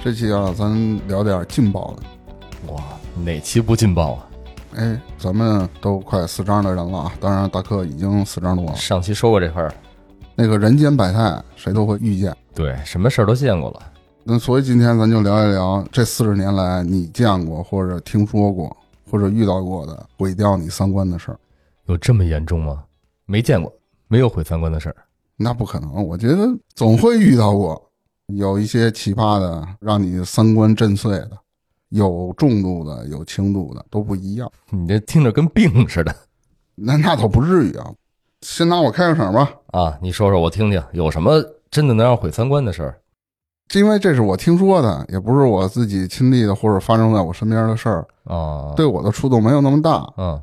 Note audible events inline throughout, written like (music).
这期啊，咱聊点劲爆的。哇，哪期不劲爆啊？哎，咱们都快四张的人了啊！当然，大克已经四张多了。上期说过这份儿，那个人间百态，谁都会遇见。对，什么事儿都见过了。那所以今天咱就聊一聊这四十年来你见过或者听说过或者遇到过的毁掉你三观的事儿。有这么严重吗？没见过，没有毁三观的事儿。那不可能，我觉得总会遇到过，有一些奇葩的，让你三观震碎的，有重度的，有轻度的，都不一样。你这听着跟病似的那那倒不至于啊。先拿我开个场吧，啊！你说说我听听，有什么真的能让毁三观的事儿？因为这是我听说的，也不是我自己亲历的或者发生在我身边的事儿，啊，对我的触动没有那么大。嗯，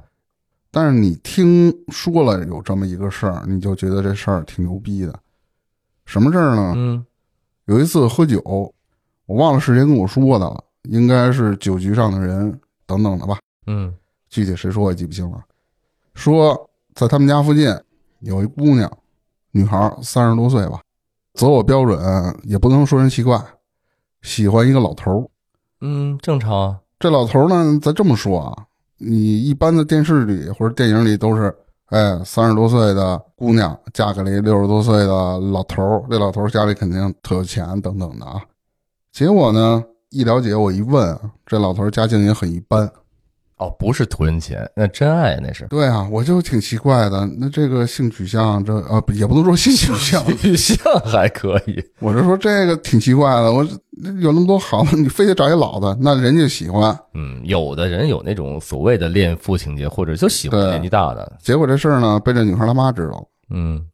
但是你听说了有这么一个事儿，你就觉得这事儿挺牛逼的。什么事儿呢？嗯有一次喝酒，我忘了是谁跟我说的了，应该是酒局上的人等等的吧，嗯具体谁说我也记不清了。说在他们家附近有一姑娘，女孩三十多岁吧，择偶标准也不能说人奇怪，喜欢一个老头儿。嗯，正常啊。这老头儿呢，咱这么说啊，你一般的电视里或者电影里都是，哎，三十多岁的姑娘嫁给了一六十多岁的老头儿，这老头儿家里肯定特有钱等等的啊。结果呢，一了解我一问，这老头儿家境也很一般。哦，不是图人钱，那真爱那是。对啊，我就挺奇怪的，那这个性取向这啊也不能说性取向，取向还可以。我是说这个挺奇怪的。我有那么多好的，你非得找一老的，那人家喜欢。嗯，有的人有那种所谓的恋父情节，或者就喜欢年纪大的。结果这事儿呢，被这女孩他妈知道了。嗯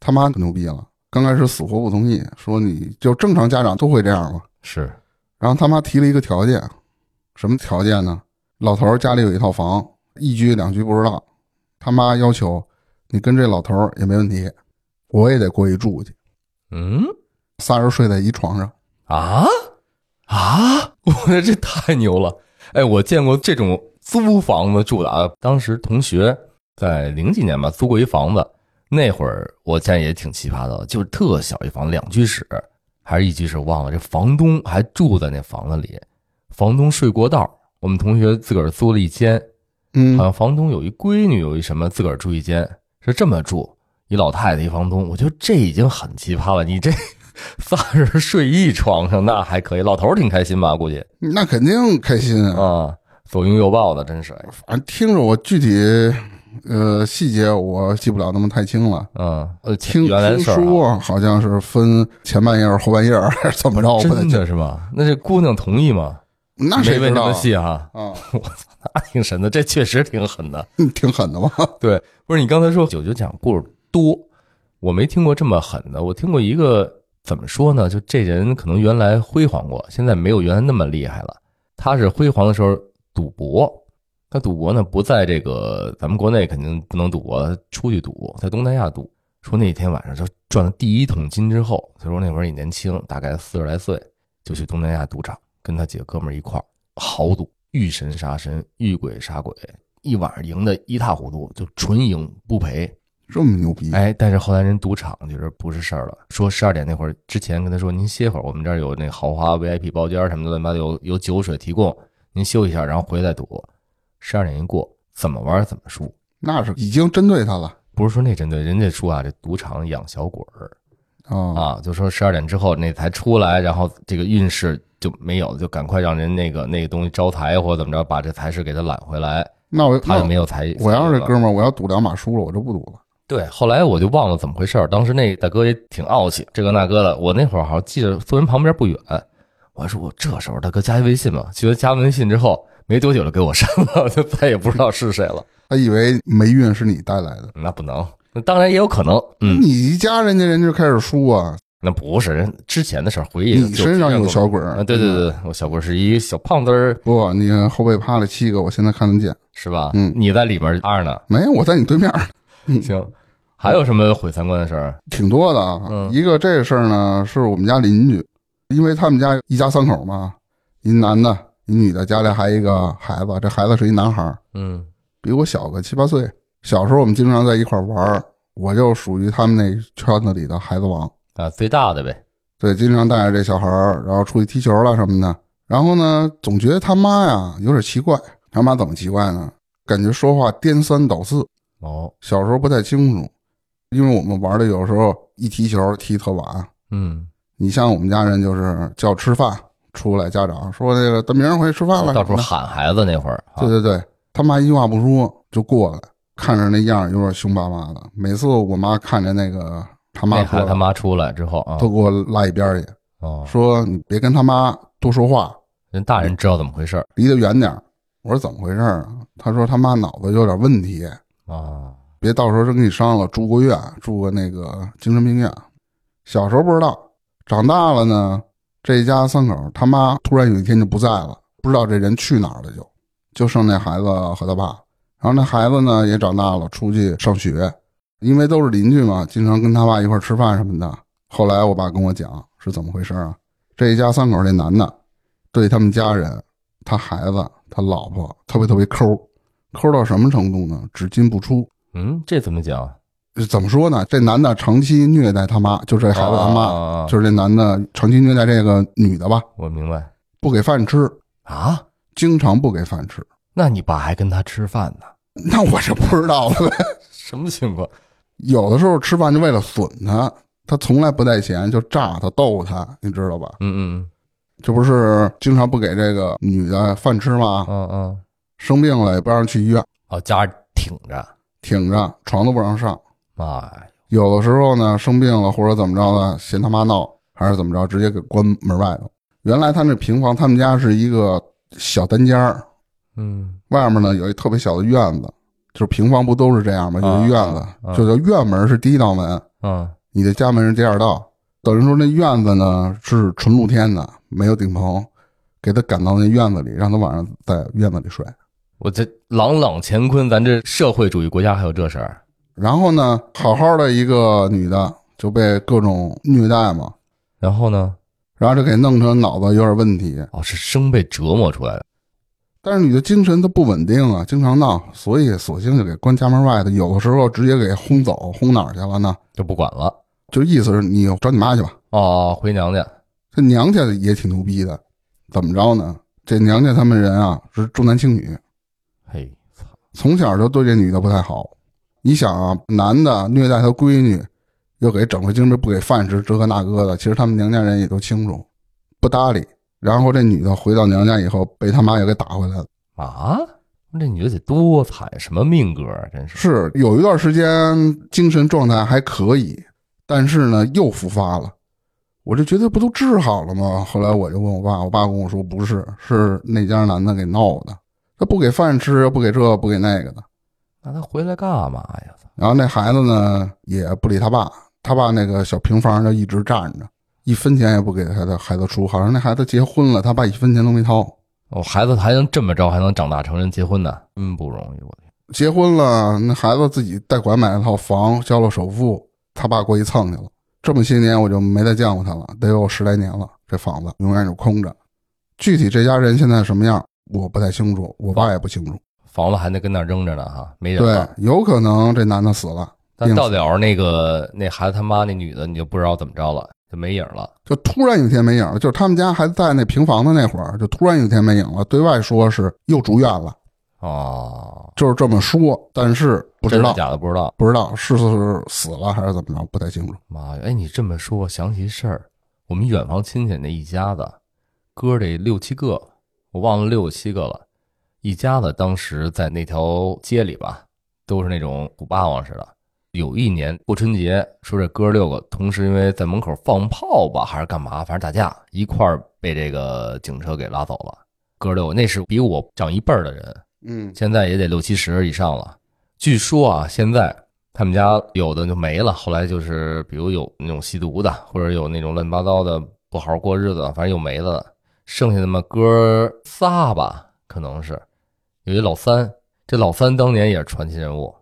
他妈可牛逼了，刚开始死活不同意，说你就正常家长都会这样嘛。是。然后他妈提了一个条件，什么条件呢？老头儿家里有一套房，一居两居不知道。他妈要求你跟这老头儿也没问题，我也得过去住去，嗯仨人睡在一床上。啊啊！(laughs) 我觉得这太牛了！哎，我见过这种租房子住的啊。当时同学在零几年吧，租过一房子。那会儿我见也挺奇葩的，就是特小一房，两居室还是一居室，忘了。这房东还住在那房子里，房东睡过道。我们同学自个儿租了一间，嗯好，像房东有一闺女，有一什么，自个儿住一间，是这么住。一老太太，一房东，我觉得这已经很奇葩了。你这 (laughs) 仨人睡一床上，那还可以。老头儿挺开心吧？估计那肯定开心啊。啊，左拥右抱的，真是。反正听着我具体呃细节我记不了那么太清了。嗯，呃，听听原来的事儿啊、说好像是分前半夜儿后半夜儿还是怎么着？真。的是吗？那这姑娘同意吗？那谁知道啊？没问这么细啊，啊，(laughs) 那挺神的，这确实挺狠的。挺狠的吧？(laughs) 对，不是你刚才说九九讲故事多，我没听过这么狠的。我听过一个怎么说呢？就这人可能原来辉煌过，现在没有原来那么厉害了。他是辉煌的时候赌博，他赌博呢不在这个咱们国内肯定不能赌博，出去赌，在东南亚赌。说那天晚上就赚了第一桶金之后，他说那会儿也年轻，大概四十来岁，就去东南亚赌场，跟他几个哥们儿一块儿豪赌，遇神杀神，遇鬼杀鬼，一晚上赢得一塌糊涂，就纯赢不赔。这么牛逼？哎，但是后来人赌场就是不是事儿了，说十二点那会儿之前跟他说您歇会儿，我们这儿有那豪华 VIP 包间什么的，乱七八糟有有酒水提供，您休息一下，然后回来再赌。十二点一过，怎么玩怎么输。那是已经针对他了不是说那针对人家说啊，这赌场养小鬼儿啊！啊，就说十二点之后那才出来，然后这个运势就没有，就赶快让人那个那个东西招财或者怎么着，把这财势给他揽回来，那我他就没有财。我要是哥们儿，我要赌两把输了，我就不赌了。对，后来我就忘了怎么回事儿。当时那大哥也挺傲气，这个那个的。我那会儿好像记得坐人旁边不远，我还说我这时候大哥加一微信吧，结果加完微信之后没多久就给我删了，(laughs) 就再也不知道是谁了。他以为霉运是你带来的，那不能，那当然也有可能。嗯，你一加人家，人家就开始输啊。那不是人之前的事儿，回忆你身上有小鬼啊？儿？对对对，我小鬼是一小胖墩儿，不，你后背趴了七个，我现在看得见。是吧？嗯你在里边趴着呢。没有，我在你对面，行，还有什么毁三观的事儿？挺多的啊。嗯一个这个事儿呢，是我们家邻居，因为他们家一家三口嘛，一男的，一女的，家里还一个孩子，这孩子是一男孩儿，嗯比我小个七八岁。小时候我们经常在一块玩儿，我就属于他们那圈子里的孩子王。啊，最大的呗。对，经常带着这小孩儿，然后出去踢球了什么的。然后呢，总觉得他妈呀有点奇怪。他妈怎么奇怪呢？感觉说话颠三倒四。哦，小时候不太清楚，因为我们玩的有时候一踢球踢特晚。嗯，你像我们家人就是叫吃饭，出来家长说那个等明儿回去吃饭了，到处喊孩子那会儿，啊对对对，他妈一句话不说就过来，看着那样有点凶巴巴的。每次我妈看着那个他妈他妈出来之后啊，都给我拉一边儿去，哦，说你别跟他妈多说话，人大人知道怎么回事儿离得远点儿。我说怎么回事儿啊？他说他妈脑子有点问题，啊，别到时候真给你伤了，住过院，住过那个精神病院。小时候不知道，长大了呢，这一家三口他妈突然有一天就不在了，不知道这人去哪儿了就，就剩那孩子和他爸。然后那孩子呢也长大了，出去上学，因为都是邻居嘛，经常跟他爸一块儿吃饭什么的。后来我爸跟我讲是怎么回事啊？这一家三口这男的对他们家人、他孩子、他老婆特别特别抠，抠到什么程度呢？只进不出。嗯，这怎么讲？怎么说呢？这男的长期虐待他妈，就这孩子他妈，啊，就是这男的长期虐待这个女的吧，我明白不给饭吃，啊。经常不给饭吃。那你爸还跟他吃饭呢？那我就不知道了呗。(laughs) 什么情况？有的时候吃饭就为了损他，他从来不带钱，就诈他逗他，你知道吧？嗯嗯这不是经常不给这个女的饭吃吗？嗯嗯，生病了也不让去医院，哦，家挺着，挺着床都不让上。妈呀，有的时候呢，生病了或者怎么着呢，嫌他妈闹，还是怎么着，直接给关门外头。原来他那平房，他们家是一个小单间儿，嗯外面呢有一特别小的院子，就是平房不都是这样吗？啊有一院子，啊就叫院门是第一道门，嗯你的家门是第二道。等于说那院子呢是纯露天的，没有顶棚，给他赶到那院子里，让他晚上在院子里睡。我这朗朗乾坤，咱这社会主义国家还有这事儿？然后呢，好好的一个女的就被各种虐待嘛，然后呢？然后就给弄成脑子有点问题。哦，是生被折磨出来的。但是女的精神她不稳定啊，经常闹，所以索性就给关家门外头，有的时候直接给轰走，轰哪儿去了呢？就不管了。就意思是你找你妈去吧。哦，回娘家。这娘家也挺牛逼的，怎么着呢？这娘家他们人啊是重男轻女，嘿，操！从小就对这女的不太好。你想啊，男的虐待他闺女，又给整回精神不给饭吃，这个那个的，其实他们娘家人也都清楚，不搭理。然后这女的回到娘家以后，被他妈又给打回来了。啊，这女的得多惨，什么命格啊！真是。是有一段时间精神状态还可以，但是呢又复发了。我就觉得不都治好了吗？后来我就问我爸，我爸跟我说不是，是那家男的给闹的，他不给饭吃，不给这不给那个的。那他回来干嘛呀？然后那孩子呢也不理他爸，他爸那个小平房就一直站着，一分钱也不给他的孩子出，好像那孩子结婚了，他爸一分钱都没掏。哦，孩子还能这么着，还能长大成人结婚呢，真不容易。我天，结婚了，那孩子自己贷款买了套房，交了首付，他爸过去蹭去了。这么些年我就没再见过他了，得有十来年了。这房子永远是空着。具体这家人现在什么样，我不太清楚，我爸也不清楚。房子还得跟那儿扔着呢，哈，没人对。，有可能这男的死了，但到了那个那孩子他妈那女的，你就不知道怎么着了，就没影了。就突然有一天没影了，就是他们家还在那平房的那会儿，就突然有一天没影了。对外说是又住院了，哦，就是这么说，但是不知真的道，假的不知道。不知道是是死了还是怎么着，不太清楚。妈呀！哎，你这么说，我想起一事儿，我们远房亲戚那一家子，哥儿得六七个，我忘了六七个了。一家子当时在那条街里吧，都是那种古霸王似的。有一年过春节，说这哥六个同时因为在门口放炮吧，还是干嘛，反正打架，一块儿被这个警车给拉走了。哥六个那是比我长一辈儿的人，嗯现在也得六七十以上了。据说啊，现在他们家有的就没了，后来就是比如有那种吸毒的，或者有那种乱七八糟的不好好过日子，反正又没了。剩下那么哥仨吧，可能是有一老三。这老三当年也是传奇人物，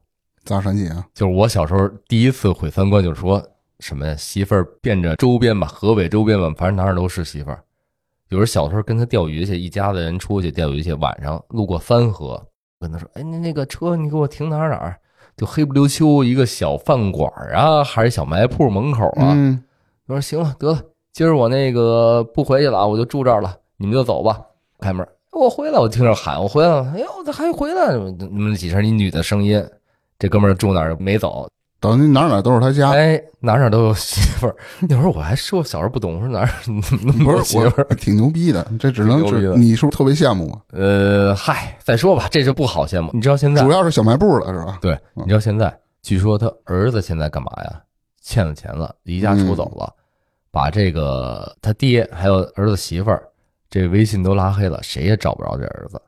咋传奇啊？就是我小时候第一次毁三观，就是说什么呀，媳妇儿遍着周边吧，河北周边吧，反正哪儿都是媳妇儿。有时候小时候跟他钓鱼去，一家子人出去钓鱼去，晚上路过三河，跟他说：“哎，那那个车你给我停哪儿哪儿？就黑不溜秋一个小饭馆啊，还是小卖铺门口啊？”嗯，我说：“行了，得了，今儿我那个不回去了啊，我就住这儿了，你们就走吧。”开门，我回来，我听着喊，我回来了。哎呦，他还回来？那么几声一女的声音，这哥们儿住哪儿没走？等于哪儿哪儿都是他家。哎，哪儿哪儿都有媳妇儿。那会儿我还说小时候不懂，我说哪儿 (laughs) 那么不是多媳妇儿？挺牛逼的，这只能你是不是特别羡慕啊？呃，嗨，再说吧，这就不好羡慕。你知道现在主？要是小卖部了是吧？对，你知道现在？据说他儿子现在干嘛呀？欠了钱了，离家出走了，把这个他爹还有儿子媳妇儿这微信都拉黑了，谁也找不着这儿子。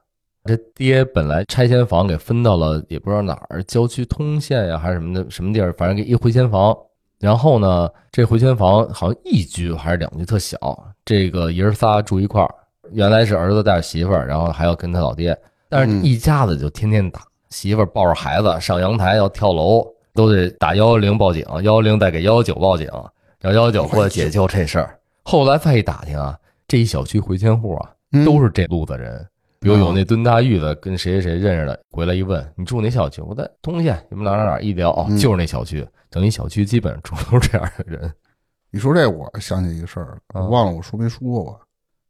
这爹本来拆迁房给分到了也不知道哪儿，郊区通县呀还是什么的什么地儿，反正给一回迁房。然后呢，这回迁房好像一居还是两居，特小。这个爷儿仨住一块儿，原来是儿子带着媳妇儿，然后还要跟他老爹，但是嗯一家子就天天打。媳妇儿抱着孩子上阳台要跳楼，都得打幺幺零报警，幺幺零再给幺幺九报警，然后幺幺九过来解救这事儿。后来再一打听啊，这一小区回迁户啊，嗯都是这路子人。比如有那蹲大狱的，跟谁谁谁认识的，回来一问，你住哪小区？我在通县，你们哪哪哪？一聊，哦，嗯就是那小区。等于小区基本上住都是这样的人。你说这，我想起一个事儿，忘了我说没说过。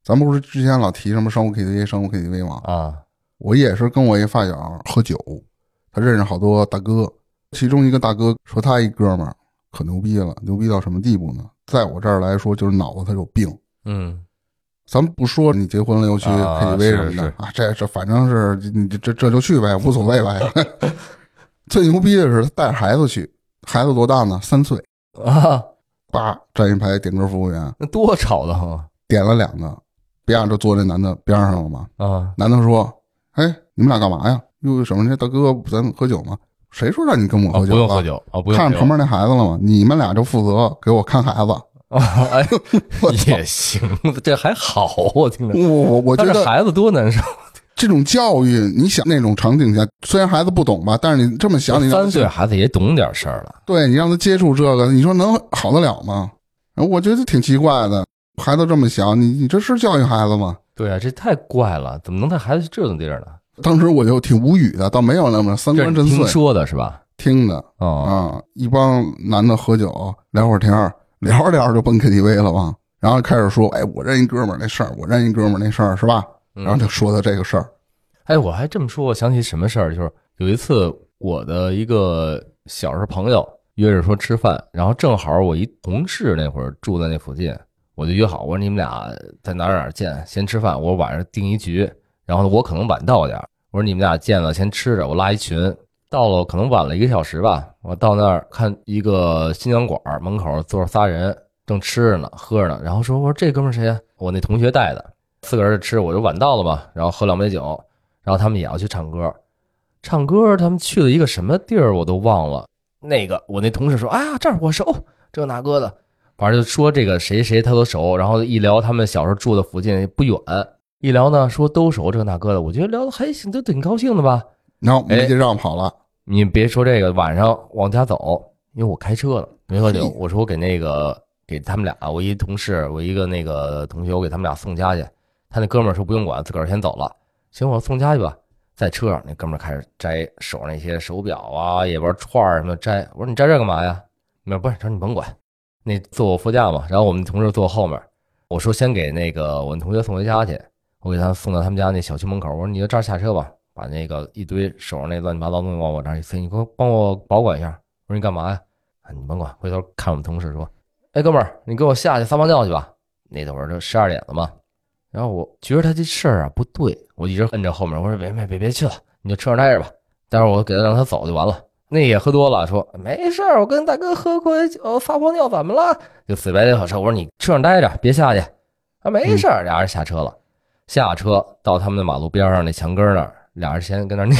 咱不是之前老提什么商务 KTV、商务 KTV 吗？啊，我也是跟我一发小喝酒，他认识好多大哥，其中一个大哥说他一哥们儿可牛逼了，牛逼到什么地步呢？在我这儿来说，就是脑子他有病。嗯咱们不说你结婚了又去啊 KTV 什么的啊，这这反正是你这这这就去呗，无所谓呗。(laughs) 最牛逼的是他带着孩子去，孩子多大呢？三岁，啊，叭站一排点歌服务员，那多吵的慌点了两个，别让就坐那男的边上了嘛。啊！男的说：“哎，你们俩干嘛呀？又，什么这大哥，咱喝酒吗？谁说让你跟我啊，喝酒、不用喝。酒啊，不用看着旁边那孩子了吗？你们俩就负责给我看孩子。啊，哎，(laughs) 我操也行，这还好，我听着。我我我觉得孩子多难受，这种教育，你想那种场景下，虽然孩子不懂吧，但是你这么想，你三岁孩子也懂点事儿了。对你让他接触这个，你说能好得了吗？我觉得挺奇怪的。孩子这么小，你你这是教育孩子吗？对啊，这太怪了，怎么能带孩子去这种地儿呢？当时我就挺无语的，倒没有那么三观震碎，说的是吧？听的哦，啊，一帮男的喝酒聊会儿天儿，聊着聊着就奔 KTV 了吧，然后开始说，哎，我认一哥们儿那事儿，我认一哥们儿那事儿，是吧？嗯。然后就说的这个事儿，哎，我还这么说，我想起什么事儿，就是有一次我的一个小时候朋友约着说吃饭，然后正好我一同事那会儿住在那附近，我就约好，我说你们俩在哪儿哪儿见，先吃饭，我晚上定一局，然后我可能晚到点儿，我说你们俩见了先吃着，我拉一群，到了可能晚了一个小时吧，我到那儿看一个新疆馆儿门口坐着仨人，正吃着呢，喝着呢，然后说我说这哥们儿谁呀？我那同学带的。四个人吃，我就晚到了嘛，然后喝两杯酒，然后他们也要去唱歌，唱歌他们去了一个什么地儿我都忘了。那个我那同事说，啊这儿我熟，这那哥的，反正就说这个谁谁他都熟，然后一聊他们小时候住的附近不远，一聊呢说都熟这那哥的，我觉得聊的还行，都挺高兴的吧。然后没哎结账跑了，你别说这个，晚上往家走，因为我开车了，没喝酒。我说我给那个给他们俩，我一同事，我一个那个同学，我给他们俩送家去。他那哥们儿说不用管，自个儿先走了。行，我送家去吧。在车上，那哥们儿开始摘手上那些手表啊、也玩串儿什么摘。我说你摘这干嘛呀？没，不是，他说你甭管。那坐我副驾嘛，然后我们同事坐后面。我说先给那个我那同学送回家去，我给他送到他们家那小区门口。我说你就这儿下车吧，把那个一堆手上那乱七八糟东西往我这儿一塞，你给我帮我保管一下。我说你干嘛呀？啊，你甭管。回头看我们同事说，哎，哥们儿，你给我下去撒泡尿去吧。那会儿都十二点了嘛。然后我觉得他这事儿啊不对，我一直摁着后面，我说别别别别去了，你就车上待着吧。待会儿我给他让他走就完了。那也喝多了，说没事儿，我跟大哥喝过酒撒泡尿怎么了？就死白脸跑车。我说你车上待着，别下去。啊，没事儿，俩人下车了。下车到他们的马路边上那墙根儿那儿，俩人先跟那尿，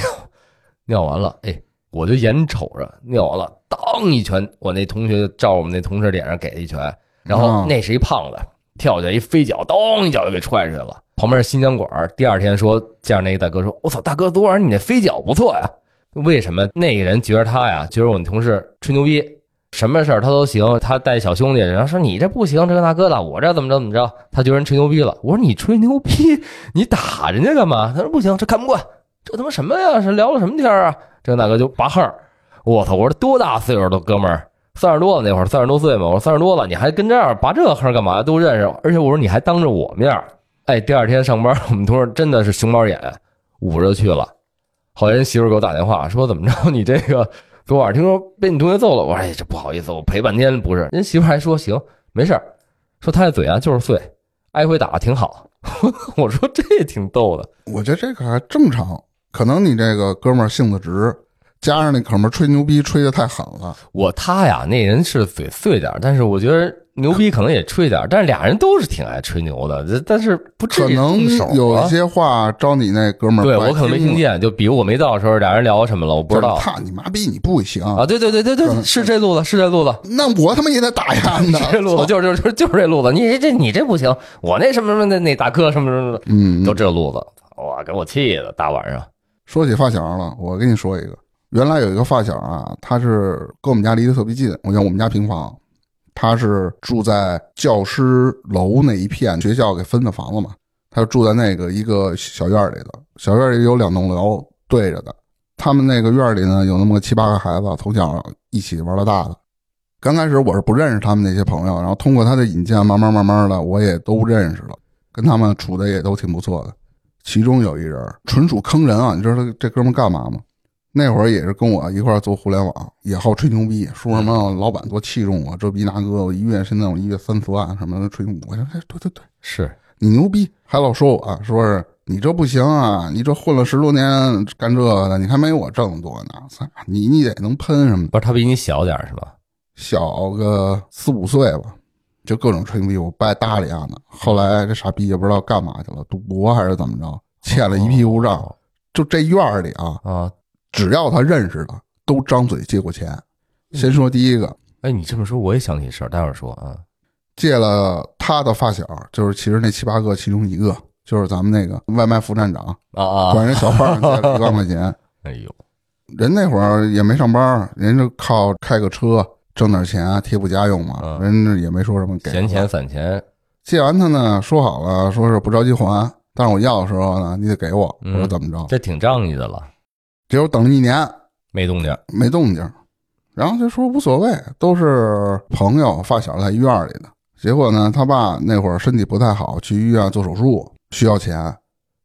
尿完了，哎，我就眼瞅着尿完了，当一拳，我那同学就照我们那同事脸上给了一拳，然后哦那是一胖子，跳起来一飞脚，咚一脚就给踹出去了。旁边是新疆馆，第二天说见着那个大哥说：“我操，大哥，昨晚上你那飞脚不错呀。”为什么那个人觉得他呀，觉得我们同事吹牛逼，什么事儿他都行，他带小兄弟，然后说你这不行，这个大哥的，我这怎么着怎么着，他觉得人吹牛逼了。我说你吹牛逼，你打人家干嘛？他说不行，这看不惯，这他妈什么呀？是聊了什么天儿啊？这个大哥就拔号儿，我操！我说多大岁数的哥们儿，三十多了那会儿，三十多岁嘛，我说三十多了，你还跟这儿拔这横儿干嘛？都认识，而且我说你还当着我面儿，哎，第二天上班，(laughs) 我们同事真的是熊猫眼，捂着去了。后来人媳妇给我打电话说怎么着，(laughs) 你这个昨晚听说被你同学揍了，我说哎，这不好意思，我陪半天不是。人媳妇还说行，没事儿，说他这嘴啊就是碎，挨回打挺好。(laughs) 我说这也挺逗的，我觉得这个还正常，可能你这个哥们儿性子直，加上那哥们儿吹牛逼吹的太狠了，我他呀那人是嘴碎点儿，但是我觉得牛逼可能也吹点儿，但是俩人都是挺爱吹牛的，这但是不至于可能动手啊。有一些话招你那哥们儿不爱对我可能没听见，就比如我没到的时候，俩人聊什么了，我不知道。操你妈逼你不行。啊。对对对对对，是这路子，是这路子。那我他妈也得打呀呢 (laughs) 这路子就是就是就是这路子，你这你这不行，我那什么什么那那大哥什么什么的嗯，都这路子，哇，给我气的，大晚上。说起发小了，我跟你说一个，原来有一个发小啊，他是跟我们家离得特别近，我像我们家平房，他是住在教师楼那一片，学校给分的房子嘛，他就住在那个一个小院里的，小院里有两栋楼对着的，他们那个院里呢有那么个七八个孩子，从小一起玩到大的。刚开始我是不认识他们那些朋友，然后通过他的引荐，慢慢慢慢的我也都认识了，跟他们处的也都挺不错的。其中有一人纯属坑人啊！你知道他这哥们干嘛吗？那会儿也是跟我一块儿做互联网，也好吹牛逼，说什么老板多器重我，这逼那个，我一月现在我一月三四万什么的吹牛。我说哎，对对对，是你牛逼，还老说我、啊，说是你这不行啊，你这混了十多年干这个的，你还没我挣多呢。操，你你得能喷什么，不是他比你小点儿是吧？小个四五岁吧，就各种吹牛逼，我不爱搭理他呢。后来这傻逼也不知道干嘛去了，赌博还是怎么着，欠了一屁股账。就这院儿里啊，啊。只要他认识的，都张嘴借过钱。先说第一个，哎，你这么说我也想起事儿，待会儿说啊。借了他的发小，就是其实那七八个其中一个，就是咱们那个外卖副站长，啊啊！管人小胖借了一万块钱。(laughs) 哎呦，人那会儿也没上班，人就靠开个车挣点钱啊贴补家用嘛，嗯人家也没说什么给闲钱散钱，借完他呢，说好了，说是不着急还，但是我要的时候呢，你得给我。我嗯说怎么着？这挺仗义的了，结果等了一年没动静。没动静，然后就说无所谓，都是朋友发小在医院里的。结果呢，他爸那会儿身体不太好，去医院做手术需要钱，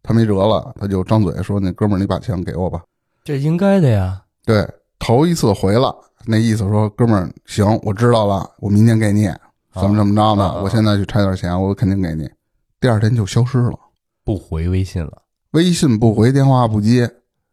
他没辙了，他就张嘴说：“那哥们儿，你把钱给我吧。这应该的呀。”对，头一次回了，那意思说：“哥们儿，行，我知道了，我明天给你，怎么怎么着的，我现在去拆点钱，我肯定给你。”第二天就消失了。不回微信了，微信不回，电话不接。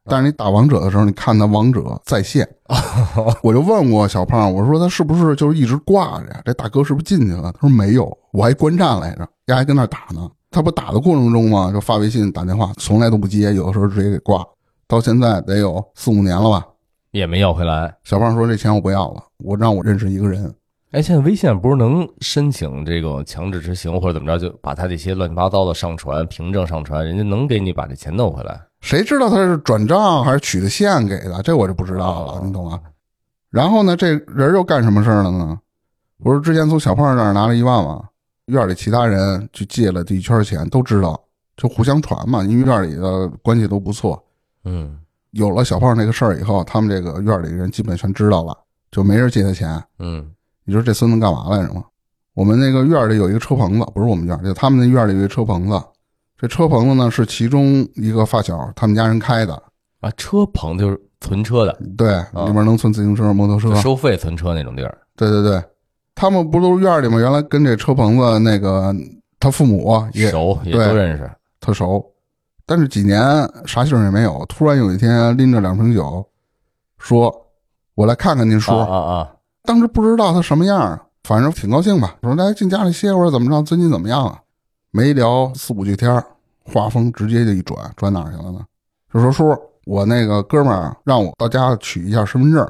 但是你打王者的时候，你看他王者在线，(laughs) 我就问过小胖，我说他是不是就是一直挂着呀？这大哥是不是进去了？他说没有，我还观战来着，丫还跟那儿打呢。他不打的过程中嘛，就发微信打电话，从来都不接，有的时候直接给挂。到现在得有四五年了吧？也没要回来。小胖说这钱我不要了，我让我认识一个人。哎，现在微信不是能申请这个强制执行或者怎么着，就把他这些乱七八糟的上传凭证上传，人家能给你把这钱弄回来。谁知道他是转账还是取的现给的？这我就不知道了哦，你懂吗？然后呢，这人又干什么事儿了呢？不是之前从小胖那儿拿了一万吗？院里其他人去借了这一圈钱，都知道，就互相传嘛，因为院里的关系都不错。嗯有了小胖这个事儿以后，他们这个院里人基本全知道了，就没人借他钱。嗯你说这孙子干嘛来着吗？我们那个院里有一个车棚子，不是我们院，就他们那院里有一个车棚子。这车棚子呢是其中一个发小他们家人开的，啊，车棚就是存车的，对，里面能存自行车、摩托车就。收费存车那种地儿。对对对，他们不都是院里吗？原来跟这车棚子那个他父母也熟也对都认识。特熟，但是几年啥信儿也没有。突然有一天拎着两瓶酒，说：“我来看看您叔。啊啊啊！当时不知道他什么样儿，反正挺高兴吧。说来进家里歇会儿，怎么着？最近怎么样啊？没聊四五句天儿话锋直接就一转，转哪儿去了呢？就说叔，我那个哥们儿让我到家取一下身份证，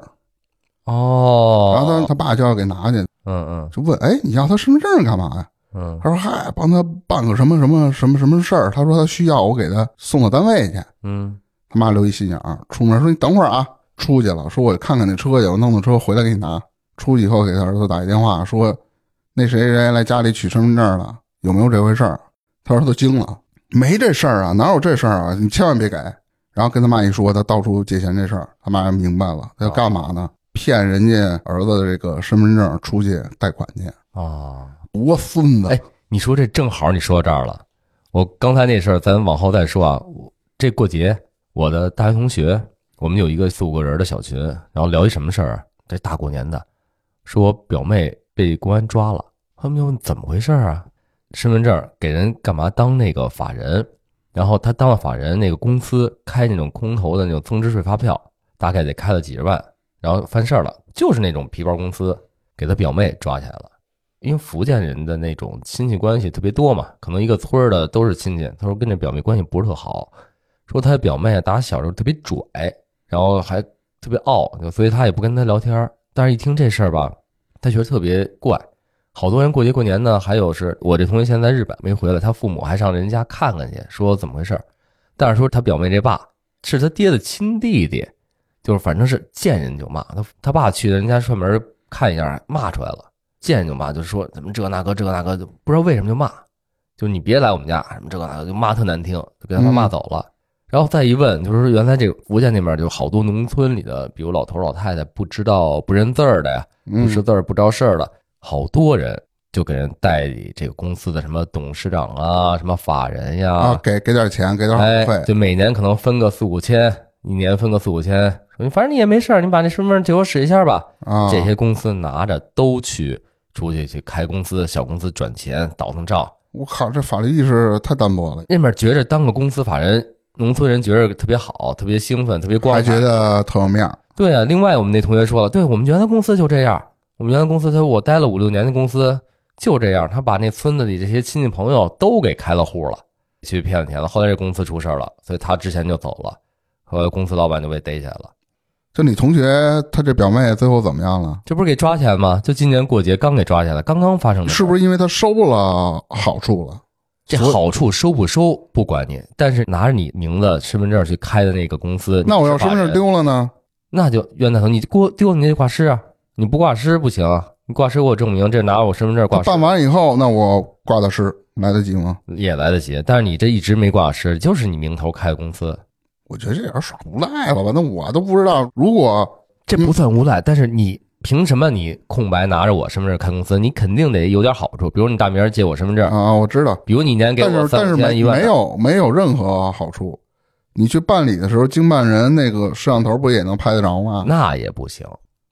哦，然后他他爸就要给拿去，嗯嗯就问，哎，你要他身份证干嘛呀？嗯他说，嗨，帮他办个什么什么什么什么事儿。他说他需要我给他送到单位去。嗯他妈留一心眼儿，出门说你等会儿啊，出去了，说我看看那车去，我弄弄车回来给你拿。出去以后给他儿子打一电话，说那谁谁来家里取身份证了，有没有这回事儿？他儿子惊了，没这事儿啊，哪有这事儿啊？你千万别给。然后跟他妈一说，他到处借钱这事儿，他妈明白了，他要干嘛呢？骗人家儿子的这个身份证出去贷款去，啊，多孙子！哎，你说这正好你说到这儿了，我刚才那事儿咱往后再说啊。这过节，我的大学同学，我们有一个四五个人的小群，然后聊一什么事儿？这大过年的，说我表妹被公安抓了，他们就问怎么回事啊？身份证给人干嘛当那个法人，然后他当了法人，那个公司开那种空头的那种增值税发票，大概得开了几十万，然后犯事儿了，就是那种皮包公司，给他表妹抓起来了。因为福建人的那种亲戚关系特别多嘛，可能一个村儿的都是亲戚。他说跟这表妹关系不是特好，说他表妹打小时候特别拽，然后还特别傲，所以他也不跟他聊天。但是一听这事儿吧，他觉得特别怪。好多人过节过年呢，还有是我这同学现在在日本没回来，他父母还上人家看看去，说怎么回事儿。但是说他表妹这爸是他爹的亲弟弟，就是反正是见人就骂他，他爸去人家串门看一下，骂出来了。见就骂，就说怎么这那个这那个，就不知道为什么就骂，就你别来我们家什么这个那个，就骂特难听，就给他妈骂走了。然后再一问，就是说原来这个福建那边就好多农村里的，比如老头老太太不知道不认字儿的呀，不嗯识字儿不知道事儿的，好多人就给人代理这个公司的什么董事长啊，什么法人呀，啊，给给点钱，给点好哎，费，就每年可能分个四五千，一年分个四五千，说反正你也没事儿，你把那身份证借我使一下吧。啊，这些公司拿着都去出去去开公司、小公司转钱、倒腾账。我靠，这法律意识太单薄了，那边觉着当个公司法人，农村人觉着特别好，特别兴奋，特别光还彩。觉得特有面儿。对啊。另外，我们那同学说了，对我们原来公司就这样，我们原来公司他说我待了五六年的公司就这样，他把那村子里这些亲戚朋友都给开了户了，去骗了钱了。后来这公司出事了，所以他之前就走了，后来公司老板就被逮起来了。就你同学他这表妹最后怎么样了？这不是给抓起来吗？就今年过节刚给抓起来，刚刚发生的事。是不是因为他收了好处了？这好处收不收不管你，但是拿着你名字、身份证去开的那个公司，那我要身份证，丢了呢？那就冤大头，你过丢了你得挂失啊！你不挂失不行，你挂失给我证明，这拿我身份证挂失办完以后，那我挂的失来得及吗？也来得及。但是你这一直没挂失，就是你名头开的公司，我觉得这有点耍无赖了吧？那我都不知道，如果这不算无赖。但是你凭什么你空白拿着我身份证开公司？你肯定得有点好处，比如你大明借我身份证，啊，我知道，比如你一年给但我三是但是没五千一万，没有没有任何好处。你去办理的时候，经办人那个摄像头不也能拍得着吗？那也不行，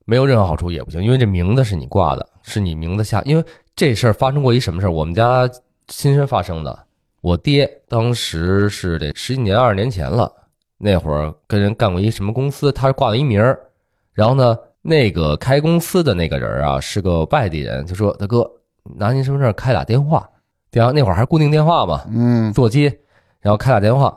没有任何好处也不行，因为这名字是你挂的，是你名字下。因为这事儿发生过一什么事儿？我们家亲身发生的。我爹当时是得十几年、二十年前了，那会儿跟人干过一什么公司，他是挂了一名儿，然后呢，那个开公司的那个人啊是个外地人，就说大哥，拿您身份证开俩电话，电话那会儿还是固定电话嘛，嗯，座机，然后开俩电话，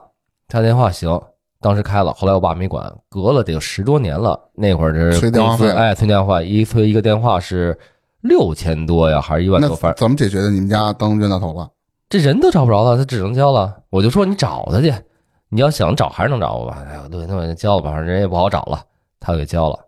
开电话行，当时开了，后来我爸没管，隔了得有十多年了，那会儿这催电话费公司哎催电话，一催一个电话是六千多呀，还是一万多？反正怎么解决的？你们家当冤大头了？这人都找不着了，他只能交了。我就说你找他去，你要想找还是能找我吧。哎呀，对，那我就交了吧，人也不好找了，他给交了。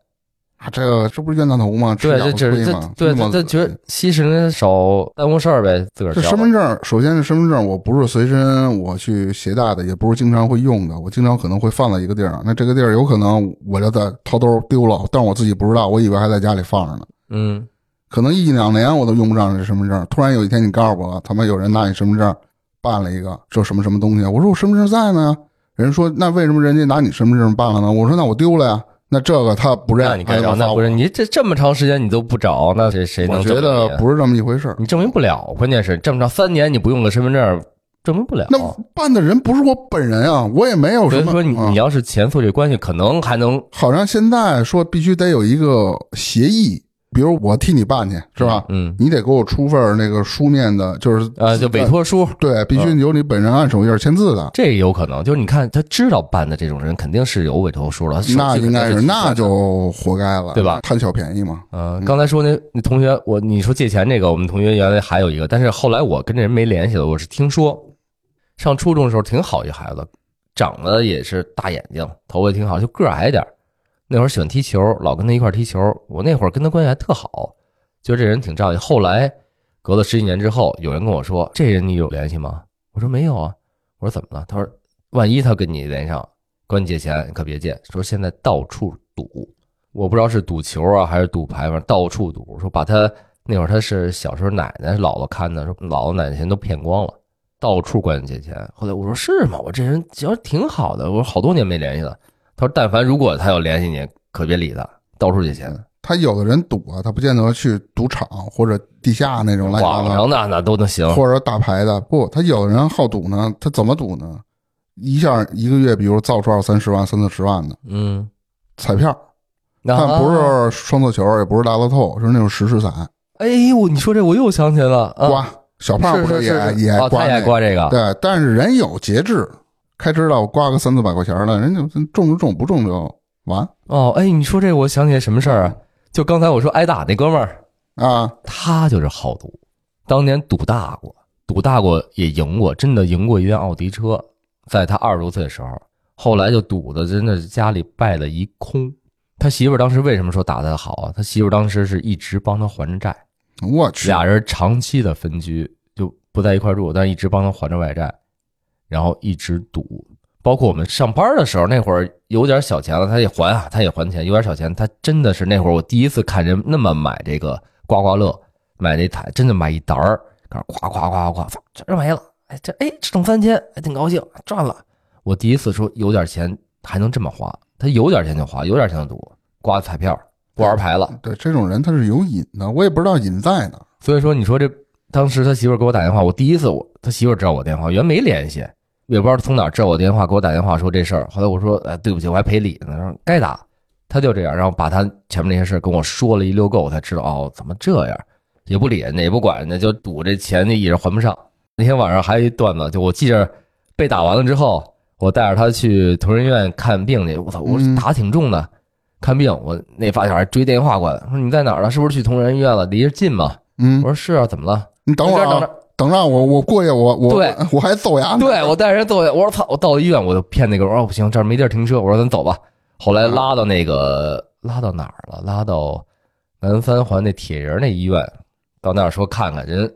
啊，这个这不是冤大头吗？吃对，哑这这这？对这么他他觉得息事宁人少耽误事儿呗，自个儿这。身份证，首先是身份证，我不是随身我去携带的，也不是经常会用的，我经常可能会放在一个地儿。那这个地儿有可能我就在掏兜丢了，但我自己不知道，我以为还在家里放着呢。嗯，可能一两年我都用不上这身份证，突然有一天你告诉我了，他妈有人拿你身份证办了一个这什么什么东西，我说我身份证在呢，人说那为什么人家拿你身份证办了呢？我说那我丢了呀，那这个他不认，那你该找，那不是你这这么长时间你都不找，那谁谁能我觉得不是这么一回事儿。你证明不了，关键是这么长三年你不用个身份证，证明不了。那办的人不是我本人啊，我也没有什么。所以说你啊你要是前诉这关系，可能还能好像现在说必须得有一个协议，比如我替你办去，是吧？嗯，你得给我出份那个书面的，就是呃，就委托书，对，必须由你本人按手印签字的。这有可能。就是你看，他知道办的这种人，肯定是有委托书了。那应该是，那就。活该了，对吧？贪小便宜嘛。嗯，刚才说那那同学，我你说借钱这个，我们同学原来还有一个，但是后来我跟这人没联系了。我是听说，上初中的时候挺好一孩子，长得也是大眼睛，头发也挺好，就个矮点那会儿喜欢踢球，老跟他一块踢球。我那会儿跟他关系还特好，觉得这人挺仗义。后来隔了十几年之后，有人跟我说：“这人你有联系吗？”我说：“没有啊。”我说：“怎么了？”他说：“万一他跟你连上，管你借钱，你可别借。说现在到处。”赌，我不知道是赌球啊还是赌牌，反正到处赌。说把他那会儿他是小时候奶奶姥姥看的，说姥姥奶奶钱都骗光了，到处管你借钱。后来我说是吗？我这人其实挺好的，我说好多年没联系了。他说但凡如果他要联系你，可别理他，到处借钱。他有的人赌啊，他不见得去赌场或者地下那种，网上的那都能行，或者大牌的。不，他有的人好赌呢，他怎么赌呢？一下一个月，比如造出二三十万、三四十万的，嗯。彩票，但不是双色球，也不是大乐透，是那种石狮彩。哎呦，你说这我又想起来了，刮小胖不是也也刮也刮这个？对，但是人有节制，开支了我刮个三四百块钱的，人就中就中，不中就完。哦，哎，你说这我想起来什么事儿啊？就刚才我说挨打那哥们儿啊，他就是好赌，当年赌大过，赌大过也赢过，真的赢过一辆奥迪车，在他二十多岁的时候。后来就赌的真的家里败了一空，他媳妇当时为什么说打的好啊？他媳妇当时是一直帮他还着债，我去，俩人长期的分居就不在一块住，但一直帮他还着外债，然后一直赌，包括我们上班的时候那会儿有点小钱了，他也还啊，他也还钱，有点小钱，他真的是那会儿我第一次看人那么买这个刮刮乐，买那台真的买一沓儿，夸夸夸夸夸，全没了，哎这哎中三千还挺高兴，赚了。我第一次说有点钱还能这么花，他有点钱就花，有点钱就赌，刮彩票，不玩牌了。对，这种人他是有瘾的，我也不知道瘾在哪。所以说，你说这当时他媳妇给我打电话，我第一次我他媳妇知道我电话，原没联系，也不知道从哪知道我电话，给我打电话说这事儿。后来我说，哎，对不起，我还赔礼呢。说该打，他就这样，然后把他前面那些事跟我说了一溜够，我才知道哦，怎么这样，也不理人家，也不管人家，就赌这钱一直还不上。那天晚上还有一段子，就我记着被打完了之后。我带着他去同仁医院看病去，我操，我打挺重的，看病，我那发小还追电话过来，说你在哪儿了？是不是去同仁医院了？离着近吗？嗯，我说是啊，怎么了？你等会儿，等着，等着，我我过去，我我对，我还揍牙呢。对我带人揍牙，我说操，我到了医院，我就骗那个，我说不行，这儿没地儿停车，我说咱走吧。后来拉到那个拉到哪儿了？拉到南三环那铁人那医院，到那儿说看看人。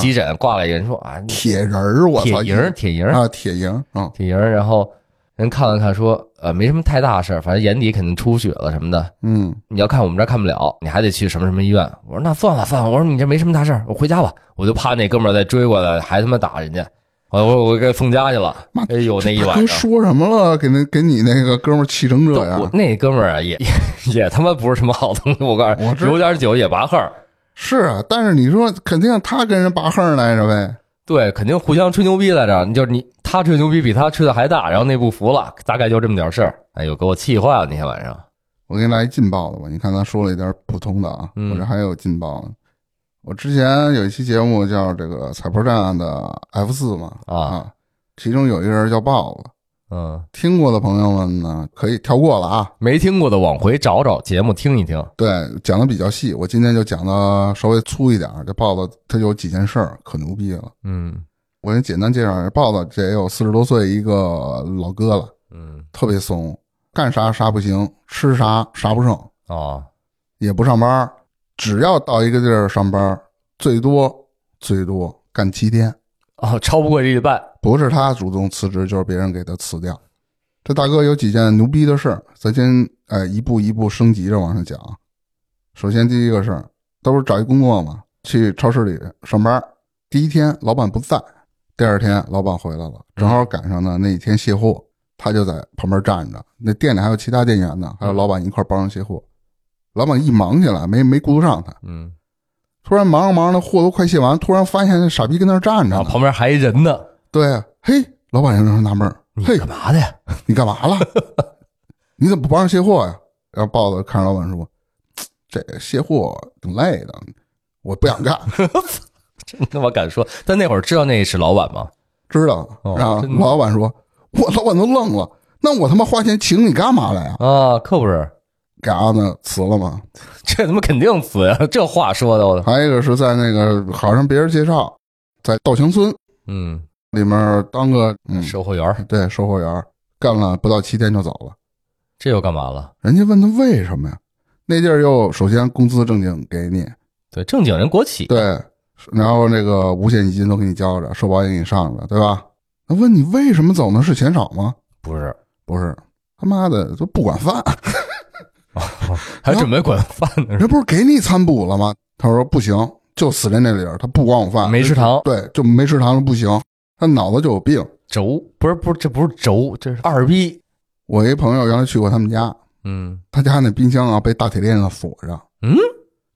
急诊挂了一个人说啊，铁人儿，我操，铁营，铁营啊，铁营啊，铁营。然后人看了看说，呃，没什么太大事儿反正眼底肯定出血了什么的。嗯，你要看我们这儿看不了，你还得去什么什么医院。我说那算了算了，我说你这没什么大事儿我回家吧。我就怕那哥们儿再追过来，还他妈打人家。我我我给送家去了。哎呦，那一晚上说什么了？给那给你那个哥们儿气成这样？那哥们儿啊，也 (laughs) 也他妈不是什么好东西。我告诉你，有点酒也拔横。是啊，但是你说肯定他跟人拔横来着呗？对，肯定互相吹牛逼来着。你就是你，他吹牛逼比他吹的还大，然后内部服了，大概就这么点事儿。哎呦，给我气坏了那天晚上。我给你来一劲爆的吧，你看他说了一点普通的啊，我这还有劲爆的。我之前有一期节目叫这个彩票站的 F 四嘛啊，其中有一个人叫豹子。嗯，听过的朋友们呢，可以跳过了啊。没听过的，往回找找节目听一听。对，讲的比较细。我今天就讲的稍微粗一点。这豹子他有几件事儿可牛逼了。嗯，我先简单介绍。豹子这也有四十多岁一个老哥了。嗯，特别怂，干啥啥不行，吃啥啥不剩啊，也不上班，只要到一个地儿上班，最多最多干七天。啊，超不过一礼拜，不是他主动辞职，就是别人给他辞掉。这大哥有几件牛逼的事儿，咱先哎一步一步升级着往上讲。首先第一个事儿，都是找一工作嘛，去超市里上班。第一天老板不在，第二天老板回来了，正好赶上呢那一天卸货，他就在旁边站着。那店里还有其他店员呢，还有老板一块帮着卸货。老板一忙起来，没没顾得上他。嗯。突然忙着忙着，货都快卸完，突然发现那傻逼跟那站着，旁边还一人呢。对，嘿，老板有点纳闷嘿干嘛的呀？你干嘛了？(laughs) 你怎么不帮着卸货呀？然后豹子看着老板说：“这卸货挺累的，我不想干。(laughs) 真他妈敢说？但那会儿知道那是老板吗？知道，哦然后老板说，我老板都愣了，那我他妈花钱请你干嘛来呀？啊，可不是，给伢子辞了吗？这他妈肯定辞呀！这话说的，我还有一个是在那个好像别人介绍，在稻香村嗯，里面当个嗯售货员对售货员，干了不到七天就走了。这又干嘛了？人家问他为什么呀？那地儿又首先工资正经给你，对，正经人国企，对，然后那个五险一金都给你交着，社保也给你上着，对吧？那问你为什么走呢？是钱少吗？不是，不是，他妈的都不管饭，(laughs) 还准备管饭呢，(laughs) 人不是给你餐补了吗？他说不行，就死在那里儿，他不管我饭，没食堂对，就没食堂了，不行，他脑子就有病。轴不是不是，这不是轴，这是二逼。我一朋友原来去过他们家，嗯他家那冰箱啊被大铁链子锁上，嗯，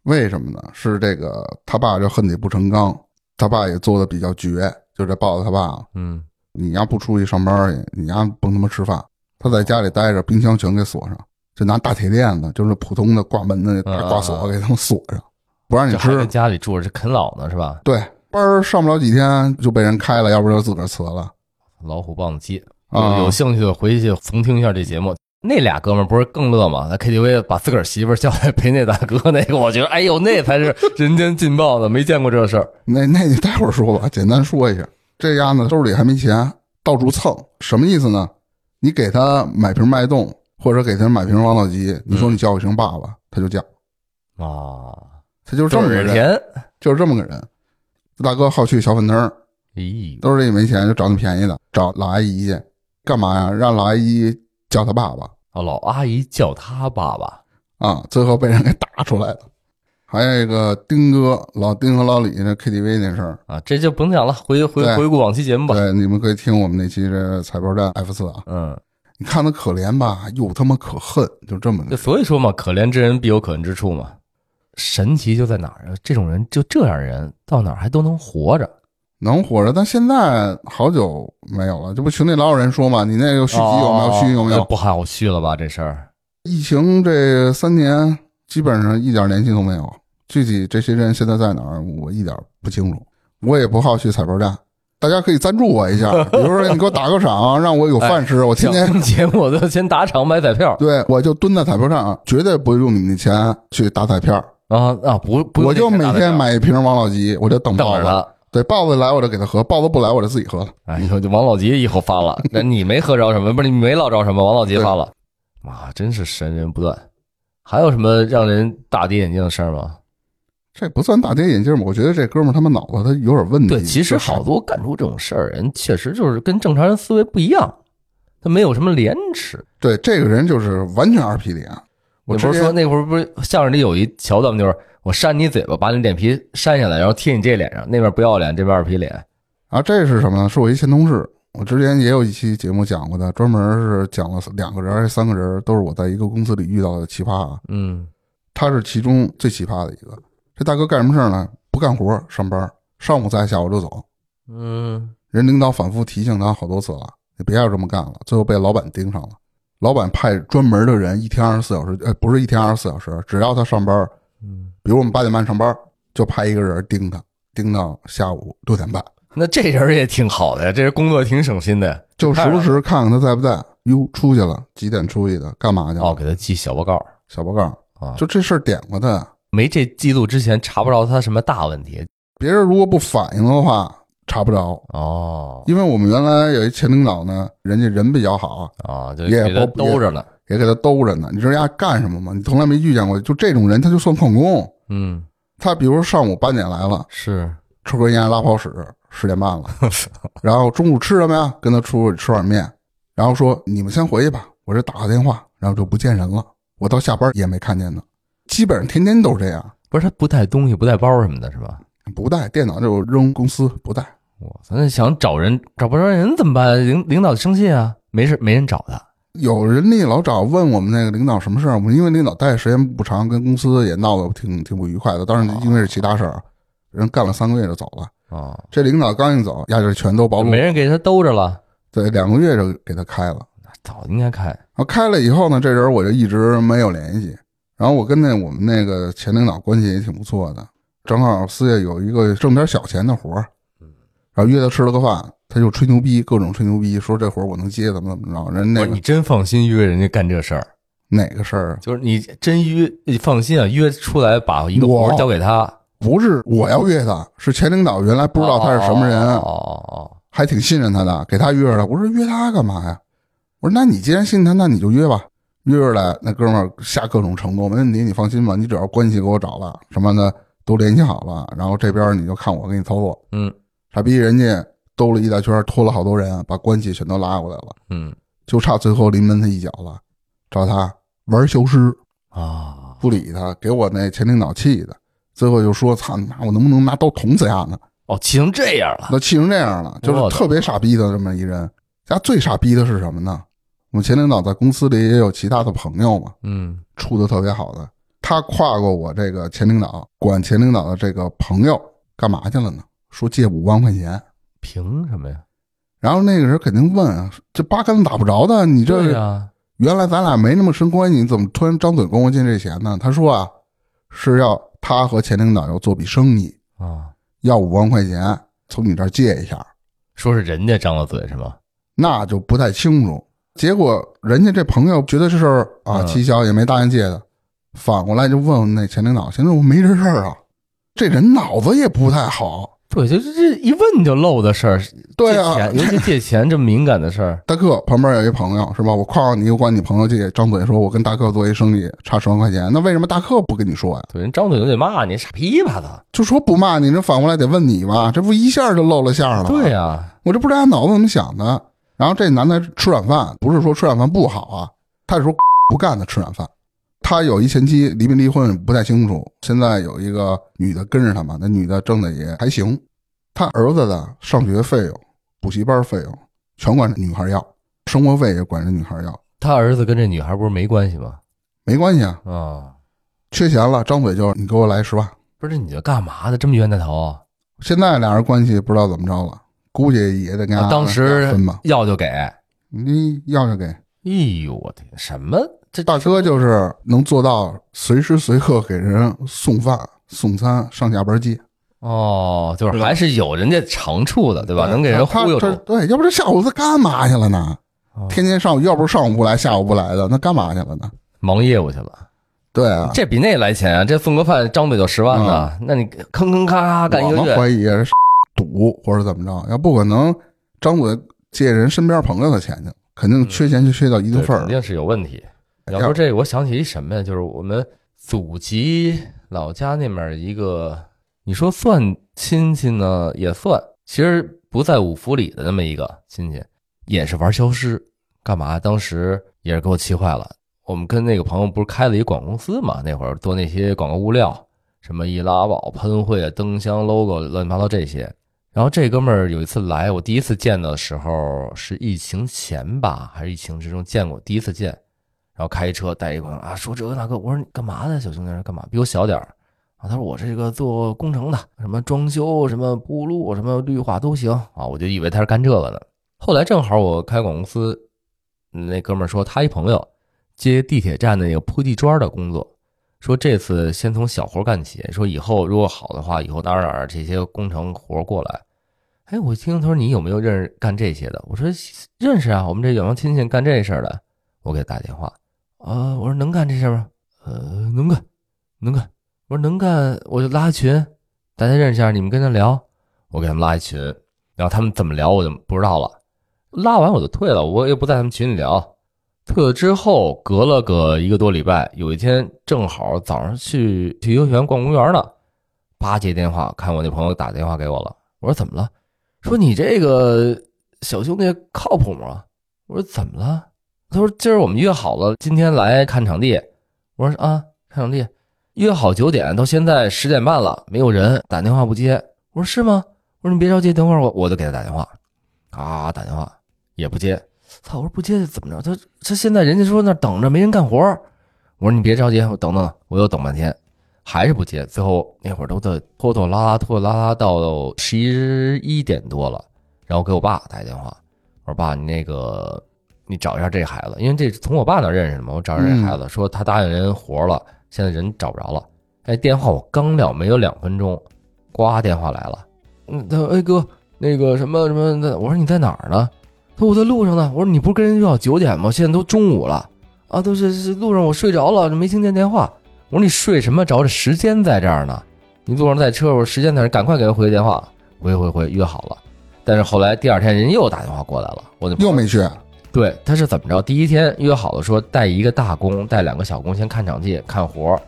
为什么呢？是这个他爸就恨铁不成钢，他爸也做的比较绝，就这抱着他爸，嗯，你丫不出去上班去，你丫甭他妈吃饭，他在家里待着，冰箱全给锁上，就拿大铁链子，就是普通的挂门的那大挂锁给他们锁上，不让你吃这还跟。家里住着，这啃老呢是吧？对，班儿上不了几天就被人开了，要不就自个儿辞了。老虎棒子鸡，啊有有兴趣的回去重听一下这节目。那俩哥们儿不是更乐吗？在 KTV 把自个儿媳妇叫来陪那大哥，那个我觉得，哎呦，那才是人间劲爆的，没见过这事儿。(laughs) 那那你待会儿说吧，简单说一下。这丫呢兜里还没钱，到处蹭，什么意思呢？你给他买瓶脉动，或者给他买瓶王老吉，你说你叫一声爸爸，他就叫，啊，他就是这么个人。就是这么个人。大哥好去小粉灯儿，咦，兜里没钱就找那便宜的，找老阿姨去，干嘛呀？让老阿姨叫他爸爸哦，老阿姨叫他爸爸。啊，最后被人给打出来了。还有一个丁哥，老丁和老李那 KTV 那事儿，啊，这就甭讲了，回回回顾往期节目吧。对，你们可以听我们那期这彩票站 F 四啊。嗯，你看他可怜吧，又他妈可恨，就这么的所以说嘛，可怜之人必有可恨之处嘛。神奇就在哪儿啊？这种人就这样人到哪儿还都能活着。能活着。但现在好久没有了，这不群里老有人说嘛，你那个续集有没有？哦续集有没有？不好续了吧？这事儿疫情这三年基本上一点联系都没有。具体这些人现在在哪儿，我一点不清楚。我也不好去彩票站，大家可以赞助我一下，比如说你给我打个赏，让我有饭吃，我天天节目我都先打场买彩票对我就蹲在彩票站，绝对不用你们的钱去打彩票。啊啊！不不，我就每天买一瓶王老吉，我就等等着豹子。他。对，豹子来我就给他喝，豹子不来我就自己喝了。哎，你说这王老吉以后发了，(laughs) 那你没喝着什么？不是你没捞着什么？王老吉发了，啊，真是神人不断。还有什么让人大跌眼镜的事儿吗？这不算大跌眼镜吧？我觉得这哥们儿他妈脑子他有点问题。对，其实好多干出这种事儿人，确实就是跟正常人思维不一样，他没有什么廉耻。对这个人就是完全二皮脸。我不是说那会儿不是相声里有一桥段吗？就是我扇你嘴巴，把你脸皮扇下来，然后贴你这脸上，那边不要脸，这边二皮脸。啊，这是什么呢？是我一前同事，我之前也有一期节目讲过的，专门是讲了两个人还是三个人，都是我在一个公司里遇到的奇葩啊。嗯他是其中最奇葩的一个。这大哥干什么事儿呢？不干活，上班，上午在，下午就走。嗯，人领导反复提醒他好多次了，你别要这么干了。最后被老板盯上了，老板派专门的人，一天二十四小时，呃，不是一天二十四小时，只要他上班，嗯，比如我们八点半上班，就派一个人盯他，盯到下午六点半，那这人也挺好的呀，这人工作挺省心的，就时不时看看他在不在。哟，出去了，几点出去的？干嘛去了？哦，给他记小报告小报告，啊，就这事儿点过他。没这记录之前查不着他什么大问题别人如果不反应的话，查不着。哦因为我们原来有一前领导呢，人家人比较好，啊，就也给他不兜着了。也给他兜着呢。你知道人家干什么吗？你从来没遇见过，就这种人，他就算旷工。嗯，他比如说上午八点来了，是抽根烟拉泡屎，十点半了，(laughs) 然后中午吃什么呀？跟他出去吃碗面，然后说你们先回去吧，我这打个电话，然后就不见人了。我到下班也没看见他，基本上天天都是这样，不是他不带东西，不带包什么的，是吧？不带电脑就扔公司，不带。我操，那想找人找不着人怎么办？领领导生气啊，没事没人找他。有人力老找问我们那个领导什么事儿，我们因为领导待的时间不长，跟公司也闹得挺挺不愉快的。当然，因为是其他事儿，人干了三个月就走了。哦，这领导刚一走，压就全都暴露没，人给他兜着了，对，两个月就给他开了。早应该开。然后开了以后呢，这人我就一直没有联系。然后我跟那我们那个前领导关系也挺不错的，正好四月有一个挣点小钱的活儿，然后约他吃了个饭，他就吹牛逼，各种吹牛逼，说这活儿我能接，怎么怎么着。人那个你真放心约人家干这事儿，哪个事儿啊？就是你真约，你放心啊，约出来把一个活儿交给他，不是我要约他，是前领导原来不知道他是什么人，哦哦哦，还挺信任他的，给他约着了。我说约他干嘛呀？我说那你既然信他，那你就约吧。约出来，那哥们儿下各种承诺，没问题，你放心吧，你只要关系给我找了，什么的都联系好了，然后这边你就看我给你操作。嗯傻逼，人家兜了一大圈，拖了好多人，把关系全都拉过来了，嗯就差最后临门他一脚了，找他玩消失，啊，不理他，给我那前领导气的，最后就说：“操你妈，我能不能拿刀捅死他呢哦，气成这样？”了，那气成这样了，就是特别傻逼的这么一人。家最傻逼的是什么呢？我们前领导在公司里也有其他的朋友嘛，嗯处的特别好的。他跨过我这个前领导，管前领导的这个朋友干嘛去了呢？说借五万块钱。凭什么呀？然后那个人肯定问啊，这八竿子打不着的，你这对呀，原来咱俩没那么深关系，你怎么突然张嘴跟我借这钱呢？他说啊，是要他和前领导要做笔生意，啊，要五万块钱，从你这儿借一下，说是人家张了嘴是吗？那就不太清楚。结果人家这朋友觉得这事儿啊嗯蹊跷，也没答应借的，反过来就问问那前领导，前领导我没这事儿啊，这人脑子也不太好。对，就这这一问就漏的事儿，对啊借钱，尤其借钱这么敏感的事儿，(laughs) 大克旁边有一朋友是吧？我夸夸你，又管你朋友借，张嘴说我跟大克做一生意，差十万块钱，那为什么大克不跟你说呀？对，人张嘴就得骂你傻逼吧他。就说不骂你，这反过来得问你吧？这不一下就露了馅儿了？对呀、我这不知道他脑子怎么想的。然后这男的吃软饭，不是说吃软饭不好啊，他是说 (laughs) 不干的吃软饭。他有一前妻，离没离婚不太清楚。现在有一个女的跟着他嘛，那女的挣的也还行。他儿子的上学费用、补习班费用全管这女孩要，生活费也管这女孩要，他儿子跟这女孩不是没关系吗？没关系啊。啊，缺钱了，张嘴就你给我来十万。不是你这干嘛的？这么冤大头啊？现在俩人关系不知道怎么着了，估计也得跟他当时分吧。要就给。你要就给。哎呦我天，什么这大哥就是能做到随时随刻给人送饭、送餐、上下班接，哦，就是还是有人家长处的，对吧？能给人他忽悠住。对，要不这下午他干嘛去了呢？哦天天上午，要不是上午不来，下午不来的，那干嘛去了呢？忙业务去了，对啊，这比那来钱啊！这送个饭张嘴就十万呢，那你吭吭咔咔干一我们个月，怀疑是赌或者怎么着，要不可能张嘴借人身边朋友的钱去，肯定缺钱就缺到一定对，份儿。肯定是有问题。要说这个，我想起一什么呀？就是我们祖籍老家那面一个，你说算亲戚呢，也算，其实不在五福里的那么一个亲戚，也是玩消失，干嘛？当时也是给我气坏了。我们跟那个朋友不是开了一广告公司嘛？那会儿做那些广告物料，什么易拉宝、喷绘、灯箱、logo，乱七八糟这些。然后这哥们儿有一次来，我第一次见的时候是疫情前吧，还是疫情之中见过？第一次见，然后开车带一朋友啊，说这个那个，我说你干嘛呢？小兄弟干嘛？比我小点儿啊。他说我这个做工程的，什么装修、什么铺路、什么绿化都行啊。我就以为他是干这个的。后来正好我开广告公司，那哥们儿说他一朋友接地铁站的那个铺地砖的工作，说这次先从小活干起，说以后如果好的话，以后哪儿哪儿这些工程活过来。哎，我听他说你有没有认识干这些的？我说认识啊，我们这远房亲戚干这事儿的。我给他打电话，啊，我说能干这事吗？呃，能干，能干。我说能干，我就拉群，大家认识一下，你们跟他聊。我给他们拉一群，然后他们怎么聊我就不知道了。拉完我就退了，我也不在他们群里聊。退了之后，隔了个一个多礼拜，有一天正好早上去去游乐园逛公园呢，叭接电话，看我那朋友打电话给我了。我说怎么了？说你这个小兄弟靠谱吗？我说怎么了？他说今儿我们约好了，今天来看场地。我说啊，看场地，约好九点，到现在十点半了，没有人，打电话不接。我说是吗？我说你别着急，等会儿我我就给他打电话，啊，打电话也不接。操！我说不接怎么着？他他现在人家说那等着没人干活。我说你别着急，我等等，我又等半天，还是不接。最后那会儿都得拖拖拉拉，拖拖拉拉到十一点多了，然后给我爸打电话，我说爸，你那个你找一下这孩子，因为这是从我爸那认识的嘛。我找一下这孩子，说他答应人活了，现在人找不着了。哎，电话我刚撂没有两分钟，呱电话来了。嗯，他说：“哎哥，那个什么什么的，我说你在哪儿呢？他说我在路上呢。我说你不是跟人约好九点吗？现在都中午了啊，都是是路上我睡着了，没听见电话。我说你睡什么着？这时间在这儿呢，你路上在车，我时间在这儿，赶快给人回个电话，回回回约好了。但是后来第二天人又打电话过来了，我就又没去。对，他是怎么着？第一天约好了说带一个大工，带两个小工先看场地看活儿，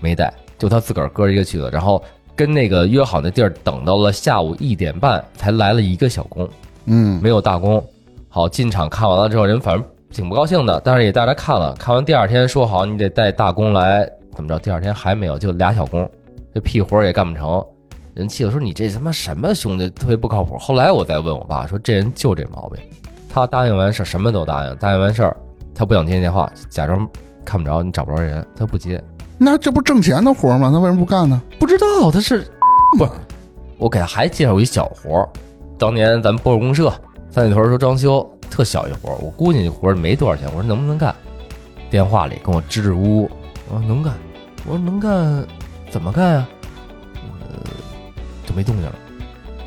没带，就他自个儿哥一个去的。然后跟那个约好那地儿等到了下午一点半才来了一个小工，嗯，没有大工。好进场看完了之后，人反正挺不高兴的，但是也带来看了。看完第二天说好你得带大工来，怎么着？第二天还没有，就俩小工，这屁活儿也干不成。人气的说你这他妈什么兄弟，特别不靠谱。后来我再问我爸说这人就这毛病，他答应完事儿什么都答应，答应完事儿他不想接电话，假装看不着你找不着人，他不接。那这不挣钱的活吗？他为什么不干呢？不知道他是不？我给他还介绍一小活儿，当年咱们波尔公社三里屯说装修特小一活儿，我估计那活儿没多少钱，我说能不能干？电话里跟我支支吾吾，我说能干，我说能干，怎么干呀？呃，就没动静了。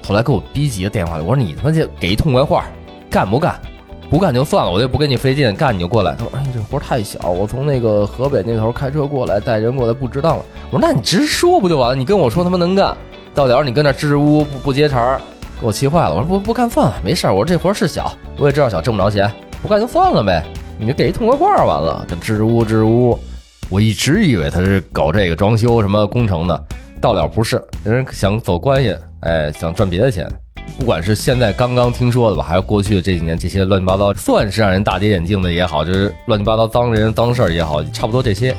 后来给我逼急了电话里，我说你他妈就给一痛快话，干不干？不干就算了，我就不跟你费劲，干你就过来。他说：“哎，这活太小，我从那个河北那头开车过来，带人过来不值当了。”我说：“那你直说不就完了？你跟我说他妈能干，到点儿你跟那支支吾吾不不接茬儿，给我气坏了。我说不不干算了，没事儿。我说这活是小，我也知道小，挣不着钱，不干就算了呗。你就给一痛快话完了，这支支吾支支吾吾。我一直以为他是搞这个装修什么工程的，到了不是，人想走关系，哎，想赚别的钱。不管是现在刚刚听说的吧，还是过去这几年这些乱七八糟，算是让人大跌眼镜的也好，就是乱七八糟脏人脏事儿也好，差不多这些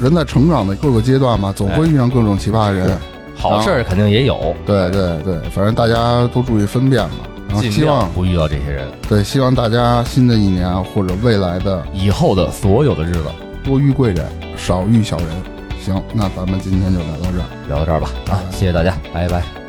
人在成长的各个阶段嘛，总会遇上各种奇葩的人。好事儿肯定也有，对对对，反正大家都注意分辨嘛。然后希望不遇到这些人。对，希望大家新的一年或者未来的以后的所有的日子多遇贵人，少遇小人。行，那咱们今天就聊到这儿。聊到这儿吧，啊，谢谢大家，拜拜。